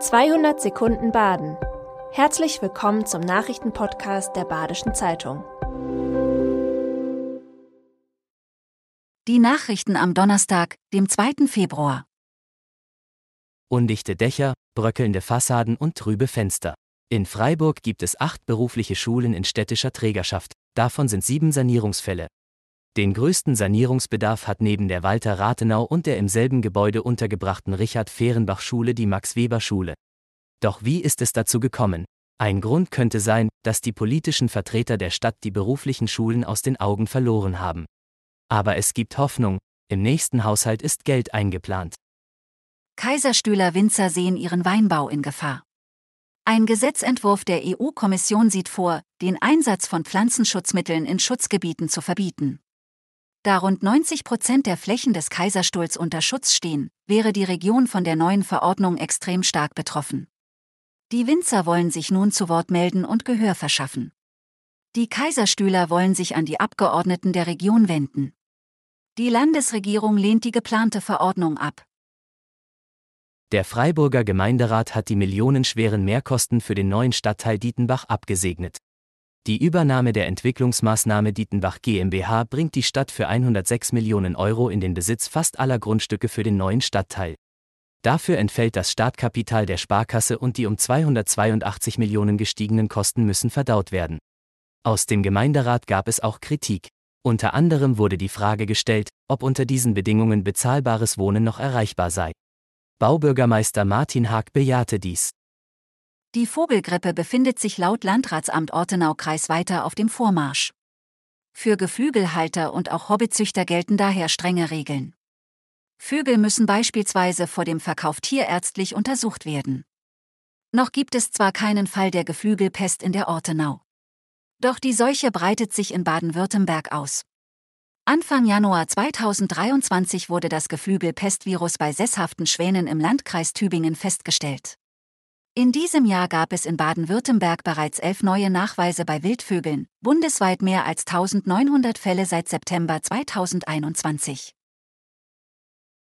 200 Sekunden Baden. Herzlich willkommen zum Nachrichtenpodcast der Badischen Zeitung. Die Nachrichten am Donnerstag, dem 2. Februar. Undichte Dächer, bröckelnde Fassaden und trübe Fenster. In Freiburg gibt es acht berufliche Schulen in städtischer Trägerschaft, davon sind sieben Sanierungsfälle. Den größten Sanierungsbedarf hat neben der Walter Rathenau und der im selben Gebäude untergebrachten Richard Fehrenbach Schule die Max Weber Schule. Doch wie ist es dazu gekommen? Ein Grund könnte sein, dass die politischen Vertreter der Stadt die beruflichen Schulen aus den Augen verloren haben. Aber es gibt Hoffnung, im nächsten Haushalt ist Geld eingeplant. Kaiserstühler Winzer sehen ihren Weinbau in Gefahr. Ein Gesetzentwurf der EU-Kommission sieht vor, den Einsatz von Pflanzenschutzmitteln in Schutzgebieten zu verbieten. Da rund 90 Prozent der Flächen des Kaiserstuhls unter Schutz stehen, wäre die Region von der neuen Verordnung extrem stark betroffen. Die Winzer wollen sich nun zu Wort melden und Gehör verschaffen. Die Kaiserstühler wollen sich an die Abgeordneten der Region wenden. Die Landesregierung lehnt die geplante Verordnung ab. Der Freiburger Gemeinderat hat die millionenschweren Mehrkosten für den neuen Stadtteil Dietenbach abgesegnet. Die Übernahme der Entwicklungsmaßnahme Dietenbach GmbH bringt die Stadt für 106 Millionen Euro in den Besitz fast aller Grundstücke für den neuen Stadtteil. Dafür entfällt das Startkapital der Sparkasse und die um 282 Millionen gestiegenen Kosten müssen verdaut werden. Aus dem Gemeinderat gab es auch Kritik. Unter anderem wurde die Frage gestellt, ob unter diesen Bedingungen bezahlbares Wohnen noch erreichbar sei. Baubürgermeister Martin Haag bejahte dies. Die Vogelgrippe befindet sich laut Landratsamt Ortenau-Kreis weiter auf dem Vormarsch. Für Geflügelhalter und auch Hobbyzüchter gelten daher strenge Regeln. Vögel müssen beispielsweise vor dem Verkauf tierärztlich untersucht werden. Noch gibt es zwar keinen Fall der Geflügelpest in der Ortenau. Doch die Seuche breitet sich in Baden-Württemberg aus. Anfang Januar 2023 wurde das Geflügelpestvirus bei sesshaften Schwänen im Landkreis Tübingen festgestellt. In diesem Jahr gab es in Baden-Württemberg bereits elf neue Nachweise bei Wildvögeln, bundesweit mehr als 1900 Fälle seit September 2021.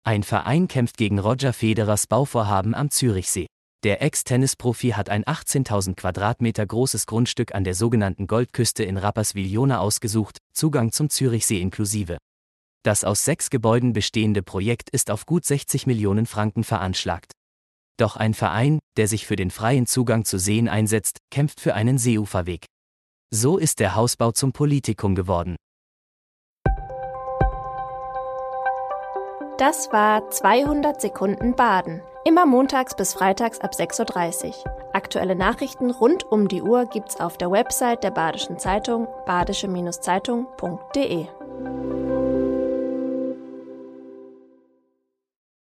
Ein Verein kämpft gegen Roger Federers Bauvorhaben am Zürichsee. Der Ex-Tennisprofi hat ein 18.000 Quadratmeter großes Grundstück an der sogenannten Goldküste in Rapperswil-Jona ausgesucht, Zugang zum Zürichsee inklusive. Das aus sechs Gebäuden bestehende Projekt ist auf gut 60 Millionen Franken veranschlagt. Doch ein Verein, der sich für den freien Zugang zu Seen einsetzt, kämpft für einen Seeuferweg. So ist der Hausbau zum Politikum geworden. Das war 200 Sekunden Baden. Immer montags bis freitags ab 6.30 Uhr. Aktuelle Nachrichten rund um die Uhr gibt's auf der Website der Badischen Zeitung badische-zeitung.de.